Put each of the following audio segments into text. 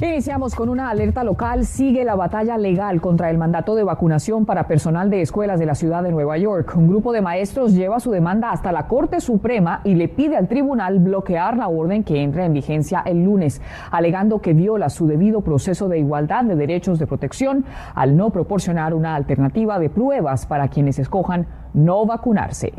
Iniciamos con una alerta local. Sigue la batalla legal contra el mandato de vacunación para personal de escuelas de la ciudad de Nueva York. Un grupo de maestros lleva su demanda hasta la Corte Suprema y le pide al tribunal bloquear la orden que entra en vigencia el lunes, alegando que viola su debido proceso de igualdad de derechos de protección al no proporcionar una alternativa de pruebas para quienes escojan no vacunarse.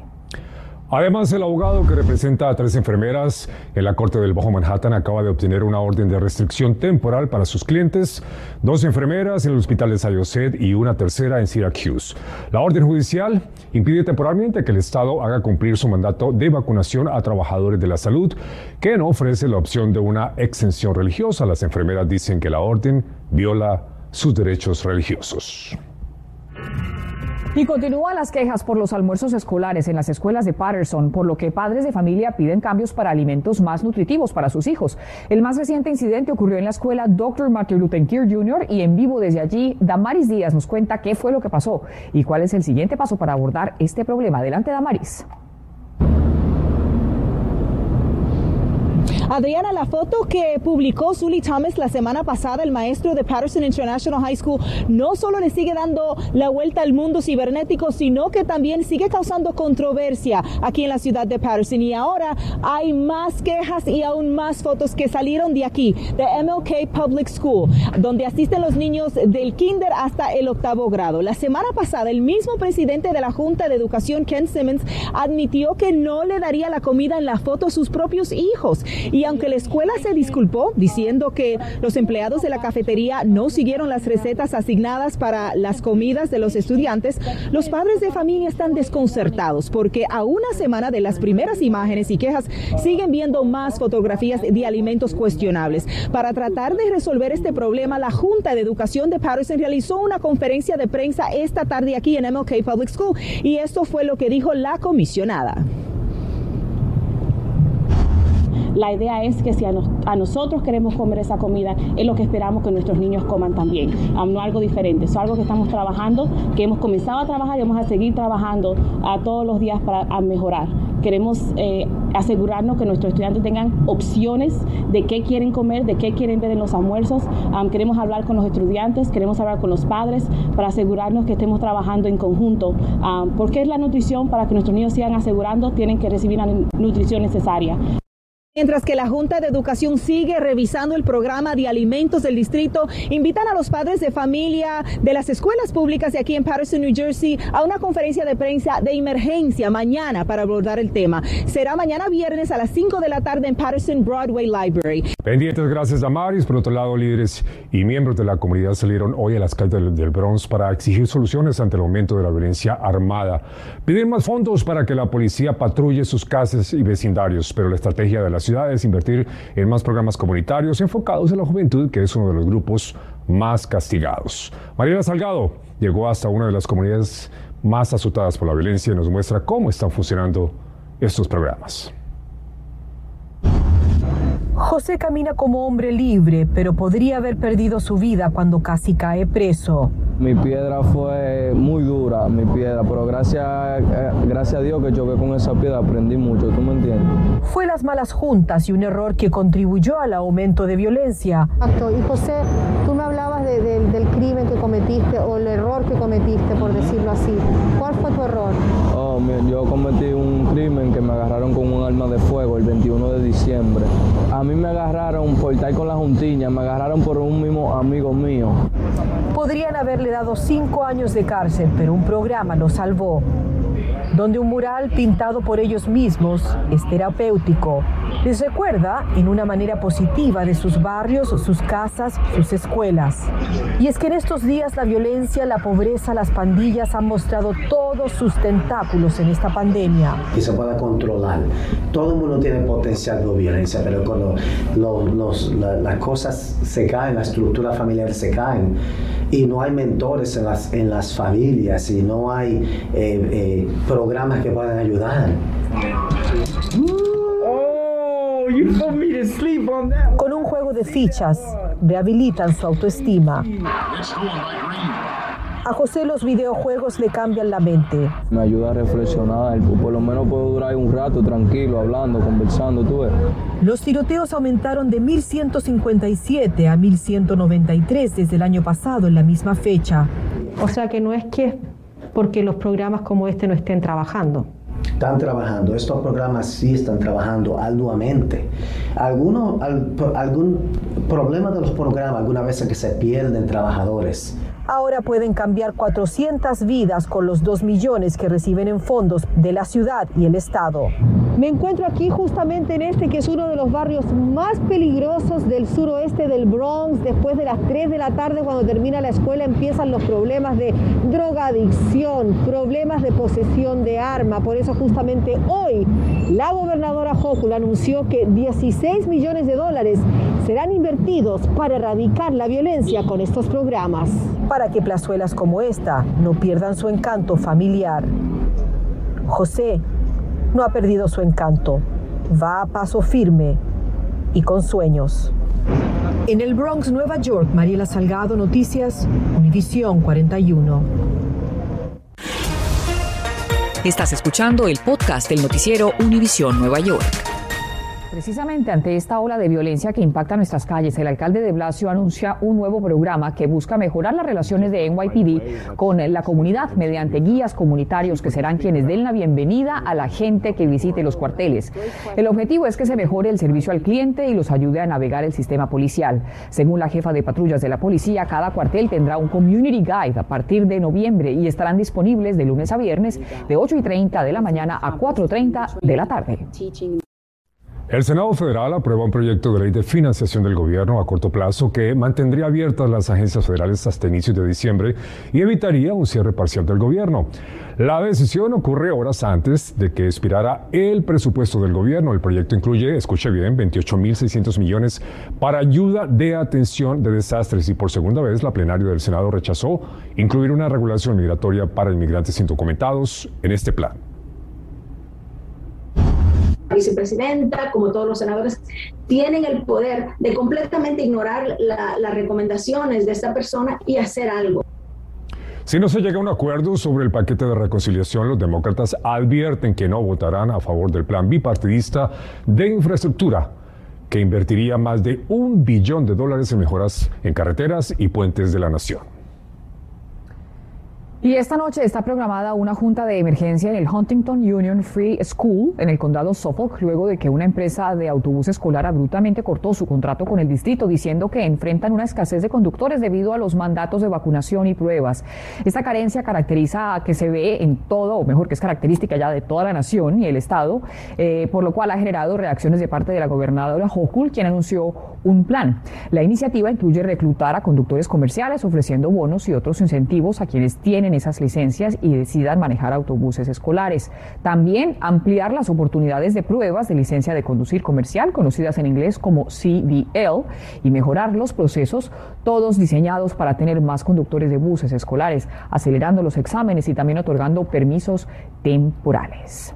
Además, el abogado que representa a tres enfermeras en la Corte del Bajo Manhattan acaba de obtener una orden de restricción temporal para sus clientes, dos enfermeras en el hospital de Sayosed y una tercera en Syracuse. La orden judicial impide temporalmente que el Estado haga cumplir su mandato de vacunación a trabajadores de la salud, que no ofrece la opción de una exención religiosa. Las enfermeras dicen que la orden viola sus derechos religiosos. Y continúan las quejas por los almuerzos escolares en las escuelas de Patterson, por lo que padres de familia piden cambios para alimentos más nutritivos para sus hijos. El más reciente incidente ocurrió en la escuela Dr. Martin Luther King Jr. y en vivo desde allí, Damaris Díaz nos cuenta qué fue lo que pasó y cuál es el siguiente paso para abordar este problema. Adelante, Damaris. Adriana, la foto que publicó Sully Thomas la semana pasada, el maestro de Patterson International High School, no solo le sigue dando la vuelta al mundo cibernético, sino que también sigue causando controversia aquí en la ciudad de Patterson. Y ahora hay más quejas y aún más fotos que salieron de aquí, de MLK Public School, donde asisten los niños del kinder hasta el octavo grado. La semana pasada, el mismo presidente de la Junta de Educación, Ken Simmons, admitió que no le daría la comida en la foto a sus propios hijos. Aunque la escuela se disculpó diciendo que los empleados de la cafetería no siguieron las recetas asignadas para las comidas de los estudiantes, los padres de familia están desconcertados porque a una semana de las primeras imágenes y quejas siguen viendo más fotografías de alimentos cuestionables. Para tratar de resolver este problema, la Junta de Educación de Patterson realizó una conferencia de prensa esta tarde aquí en MLK Public School y esto fue lo que dijo la comisionada. La idea es que si a, nosotros queremos comer esa comida, es lo que esperamos que nuestros niños coman también, no algo diferente. Es algo que estamos trabajando, que hemos comenzado a trabajar y vamos a seguir trabajando a todos los días para mejorar. Queremos eh, asegurarnos que nuestros estudiantes tengan opciones de qué quieren comer, de qué quieren ver en los almuerzos. queremos hablar con los estudiantes, queremos hablar con los padres para asegurarnos que estemos trabajando en conjunto. porque es la nutrición para que nuestros niños sigan asegurando, tienen que recibir la nutrición necesaria. Mientras que la Junta de Educación sigue revisando el programa de alimentos del distrito, invitan a los padres de familia de las escuelas públicas de aquí en Patterson, New Jersey, a una conferencia de prensa de emergencia mañana para abordar el tema. Será mañana viernes a las 5 de la tarde en Patterson Broadway Library. Pendientes, gracias a Maris. Por otro lado, líderes y miembros de la comunidad salieron hoy a las calles del, Bronx para exigir soluciones ante el aumento de la violencia armada. Piden más fondos para que la policía patrulle sus casas y vecindarios, pero la estrategia de la ciudad es invertir en más programas comunitarios enfocados en la juventud, que es uno de los grupos más castigados. Mariela Salgado llegó hasta una de las comunidades más azotadas por la violencia y nos muestra cómo están funcionando estos programas. José camina como hombre libre, pero podría haber perdido su vida cuando casi cae preso. Mi piedra fue muy dura, mi piedra, pero gracias, eh, gracias a Dios que choqué con esa piedra, aprendí mucho, ¿tú me entiendes? Fue las malas juntas y un error que contribuyó al aumento de violencia. Y José, tú me hablabas del crimen que cometiste o el error que cometiste, por decirlo así. ¿Cuál fue tu error? Yo cometí un crimen que me agarraron con un arma de fuego el 21 de diciembre. A mí me agarraron por estar con la juntiña, me agarraron por un mismo amigo mío. Podrían haberle dado cinco años de cárcel, pero un programa lo salvó donde un mural pintado por ellos mismos es terapéutico. Les recuerda en una manera positiva de sus barrios, sus casas, sus escuelas. Y es que en estos días la violencia, la pobreza, las pandillas han mostrado todos sus tentáculos en esta pandemia. Que se pueda controlar. Todo el mundo tiene potencial de violencia, pero cuando las cosas se caen, la estructura familiar se caen y no hay mentores en las, en las familias y no hay eh, eh, programas que puedan ayudar. Con un juego de fichas rehabilitan su autoestima. A José los videojuegos le cambian la mente. Me ayuda a reflexionar, por lo menos puedo durar un rato tranquilo, hablando, conversando, tú ves. Los tiroteos aumentaron de 1.157 a 1.193 desde el año pasado en la misma fecha. O sea que no es que porque los programas como este no estén trabajando. Están trabajando, estos programas sí están trabajando arduamente. Alguno, algún problema de los programas, alguna vez que se pierden trabajadores ahora pueden cambiar 400 vidas con los 2 millones que reciben en fondos de la ciudad y el Estado. Me encuentro aquí justamente en este que es uno de los barrios más peligrosos del suroeste del Bronx. Después de las 3 de la tarde cuando termina la escuela empiezan los problemas de drogadicción, problemas de posesión de arma. Por eso justamente hoy la gobernadora Hochul anunció que 16 millones de dólares serán invertidos para erradicar la violencia con estos programas para que plazuelas como esta no pierdan su encanto familiar. José no ha perdido su encanto, va a paso firme y con sueños. En el Bronx, Nueva York, Mariela Salgado, Noticias, Univisión 41. Estás escuchando el podcast del noticiero Univisión Nueva York. Precisamente ante esta ola de violencia que impacta nuestras calles, el alcalde de Blasio anuncia un nuevo programa que busca mejorar las relaciones de NYPD con la comunidad mediante guías comunitarios que serán quienes den la bienvenida a la gente que visite los cuarteles. El objetivo es que se mejore el servicio al cliente y los ayude a navegar el sistema policial. Según la jefa de patrullas de la policía, cada cuartel tendrá un community guide a partir de noviembre y estarán disponibles de lunes a viernes de 8 y 30 de la mañana a 4.30 de la tarde. El Senado Federal aprueba un proyecto de ley de financiación del gobierno a corto plazo que mantendría abiertas las agencias federales hasta inicios de diciembre y evitaría un cierre parcial del gobierno. La decisión ocurre horas antes de que expirara el presupuesto del gobierno. El proyecto incluye, escuche bien, 28.600 millones para ayuda de atención de desastres y por segunda vez la plenaria del Senado rechazó incluir una regulación migratoria para inmigrantes indocumentados en este plan vicepresidenta, como todos los senadores, tienen el poder de completamente ignorar las recomendaciones de esta persona y hacer algo. Si no se llega a un acuerdo sobre el paquete de reconciliación, los demócratas advierten que no votarán a favor del plan bipartidista de infraestructura que invertiría más de un billón de dólares en mejoras en carreteras y puentes de la nación. Y esta noche está programada una junta de emergencia en el Huntington Union Free School en el condado Suffolk luego de que una empresa de autobús escolar abruptamente cortó su contrato con el distrito diciendo que enfrentan una escasez de conductores debido a los mandatos de vacunación y pruebas. Esta carencia caracteriza a que se ve en todo, o mejor que es característica ya de toda la nación y el estado, eh, por lo cual ha generado reacciones de parte de la gobernadora Hochul, quien anunció un plan. La iniciativa incluye reclutar a conductores comerciales ofreciendo bonos y otros incentivos a quienes tienen esas licencias y decidan manejar autobuses escolares. También ampliar las oportunidades de pruebas de licencia de conducir comercial, conocidas en inglés como CDL, y mejorar los procesos, todos diseñados para tener más conductores de buses escolares, acelerando los exámenes y también otorgando permisos temporales.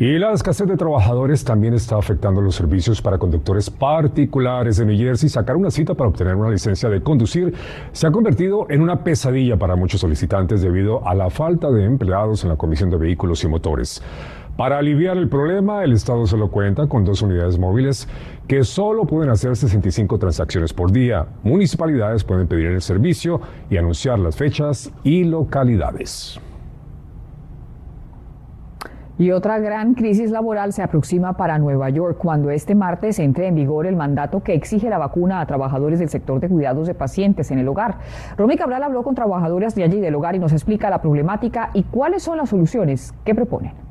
Y la escasez de trabajadores también está afectando los servicios para conductores particulares de New Jersey. Sacar una cita para obtener una licencia de conducir se ha convertido en una pesadilla para muchos solicitantes debido a la falta de empleados en la Comisión de Vehículos y Motores. Para aliviar el problema, el Estado solo cuenta con dos unidades móviles que solo pueden hacer 65 transacciones por día. Municipalidades pueden pedir el servicio y anunciar las fechas y localidades. Y otra gran crisis laboral se aproxima para Nueva York cuando este martes entre en vigor el mandato que exige la vacuna a trabajadores del sector de cuidados de pacientes en el hogar. Romy Cabral habló con trabajadores de allí del hogar y nos explica la problemática y cuáles son las soluciones que proponen.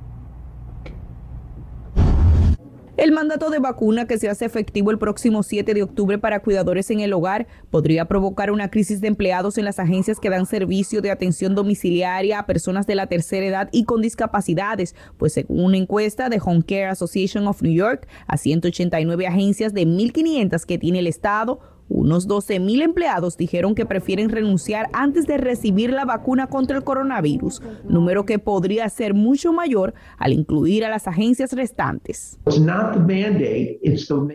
El mandato de vacuna que se hace efectivo el próximo 7 de octubre para cuidadores en el hogar podría provocar una crisis de empleados en las agencias que dan servicio de atención domiciliaria a personas de la tercera edad y con discapacidades, pues según una encuesta de Home Care Association of New York, a 189 agencias de 1.500 que tiene el Estado, Unos 12 mil empleados dijeron que prefieren renunciar antes de recibir la vacuna contra el coronavirus, número que podría ser mucho mayor al incluir a las agencias restantes.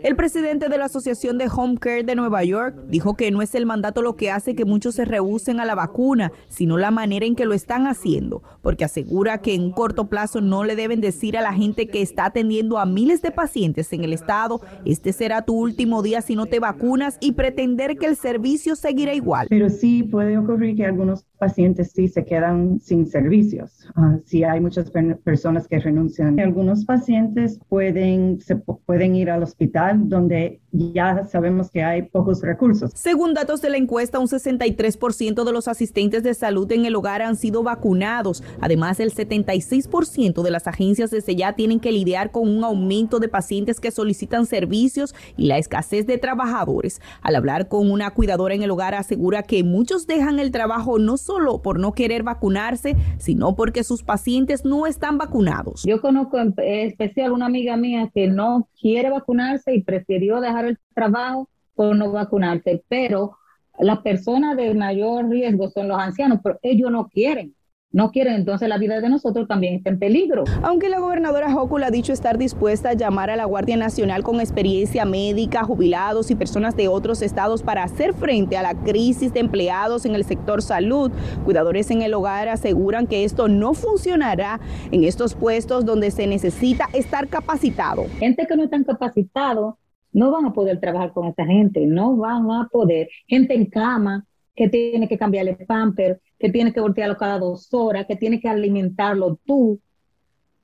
El presidente de la Asociación de Home Care de Nueva York dijo que no es el mandato lo que hace que muchos se rehúsen a la vacuna, sino la manera en que lo están haciendo, porque asegura que en corto plazo no le deben decir a la gente que está atendiendo a miles de pacientes en el estado, este será tu último día si no te vacunas y pretender que el servicio seguirá igual. Pero sí puede ocurrir que algunos pacientes sí se quedan sin servicios. Uh, si hay muchas personas que renuncian. Algunos pacientes pueden, se pueden ir al hospital donde ya sabemos que hay pocos recursos. Según datos de la encuesta, un 63% de los asistentes de salud en el hogar han sido vacunados. Además, el 76% de las agencias desde ya tienen que lidiar con un aumento de pacientes que solicitan servicios y la escasez de trabajadores. Al hablar con una cuidadora en el hogar, asegura que muchos dejan el trabajo no solo por no querer vacunarse, sino porque sus pacientes no están vacunados. Yo conozco en especial una amiga mía que no quiere vacunarse y prefirió dejar el trabajo por no vacunarse, pero las personas de mayor riesgo son los ancianos, pero ellos no quieren no quieren, entonces la vida de nosotros también está en peligro. Aunque la gobernadora Hochul ha dicho estar dispuesta a llamar a la Guardia Nacional con experiencia médica, jubilados y personas de otros estados para hacer frente a la crisis de empleados en el sector salud, cuidadores en el hogar aseguran que esto no funcionará en estos puestos donde se necesita estar capacitado. Gente que no están capacitados no van a poder trabajar con esta gente, no van a poder. Gente en cama que tiene que cambiarle pamper, que tiene que voltearlo cada dos horas, que tiene que alimentarlo tú.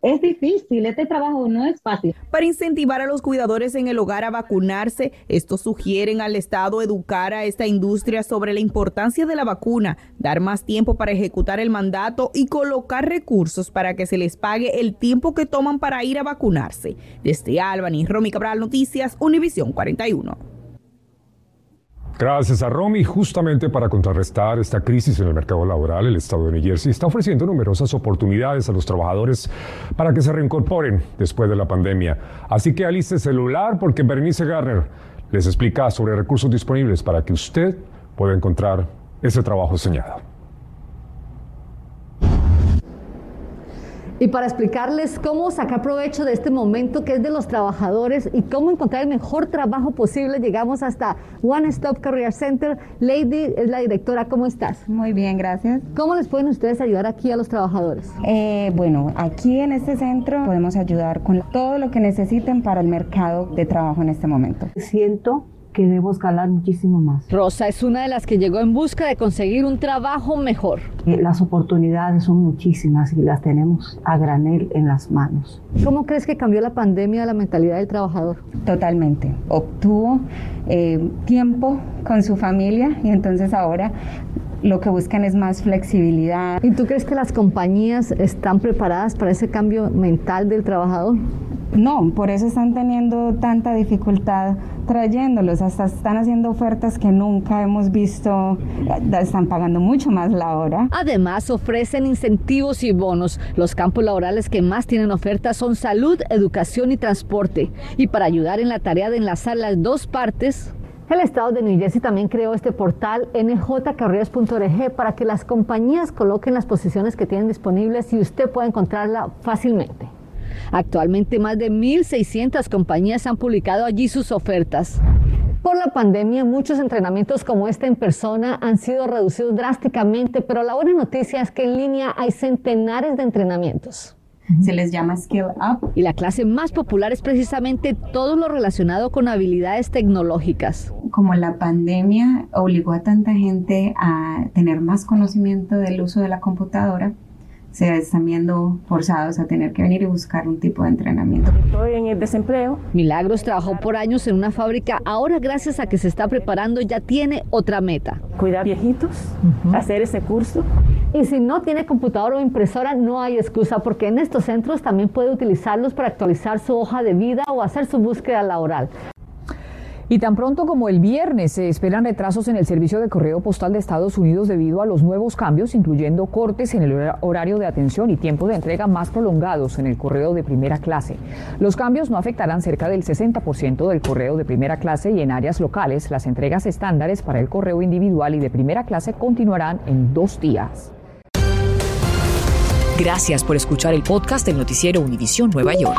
Es difícil, este trabajo no es fácil. Para incentivar a los cuidadores en el hogar a vacunarse, estos sugieren al Estado educar a esta industria sobre la importancia de la vacuna, dar más tiempo para ejecutar el mandato y colocar recursos para que se les pague el tiempo que toman para ir a vacunarse. Desde Albany, Romy Cabral Noticias, Univisión 41. Gracias a Romy, justamente para contrarrestar esta crisis en el mercado laboral, el estado de New Jersey está ofreciendo numerosas oportunidades a los trabajadores para que se reincorporen después de la pandemia. Así que aliste celular porque Bernice Garner les explica sobre recursos disponibles para que usted pueda encontrar ese trabajo soñado. Y para explicarles cómo sacar provecho de este momento que es de los trabajadores y cómo encontrar el mejor trabajo posible, llegamos hasta One Stop Career Center. Lady es la directora, ¿cómo estás? Muy bien, gracias. ¿Cómo les pueden ustedes ayudar aquí a los trabajadores? Eh, bueno, aquí en este centro podemos ayudar con todo lo que necesiten para el mercado de trabajo en este momento. Siento que debo escalar muchísimo más. Rosa es una de las que llegó en busca de conseguir un trabajo mejor. Eh, las oportunidades son muchísimas y las tenemos a granel en las manos. ¿Cómo crees que cambió la pandemia la mentalidad del trabajador? Totalmente. Obtuvo eh, tiempo con su familia y entonces ahora lo que buscan es más flexibilidad. ¿Y tú crees que las compañías están preparadas para ese cambio mental del trabajador? No, por eso están teniendo tanta dificultad trayéndolos, hasta están haciendo ofertas que nunca hemos visto, están pagando mucho más la hora. Además, ofrecen incentivos y bonos. Los campos laborales que más tienen ofertas son salud, educación y transporte. Y para ayudar en la tarea de enlazar las dos partes, el estado de New Jersey también creó este portal njcarreras.org para que las compañías coloquen las posiciones que tienen disponibles y usted pueda encontrarla fácilmente. Actualmente más de 1.600 compañías han publicado allí sus ofertas. Por la pandemia, muchos entrenamientos como este en persona han sido reducidos drásticamente, pero la buena noticia es que en línea hay centenares de entrenamientos. Se les llama Skill Up. Y la clase más popular es precisamente todo lo relacionado con habilidades tecnológicas. Como la pandemia obligó a tanta gente a tener más conocimiento del uso de la computadora, se están viendo forzados a tener que venir y buscar un tipo de entrenamiento. Estoy en el desempleo. Milagros trabajó por años en una fábrica, ahora gracias a que se está preparando ya tiene otra meta. Cuidar viejitos, hacer ese curso. Y si no tiene computadora o impresora, no hay excusa porque en estos centros también puede utilizarlos para actualizar su hoja de vida o hacer su búsqueda laboral. Y tan pronto como el viernes se esperan retrasos en el servicio de correo postal de Estados Unidos debido a los nuevos cambios, incluyendo cortes en el horario de atención y tiempos de entrega más prolongados en el correo de primera clase. Los cambios no afectarán cerca del 60% del correo de primera clase y en áreas locales las entregas estándares para el correo individual y de primera clase continuarán en dos días. Gracias por escuchar el podcast del noticiero Univisión Nueva York.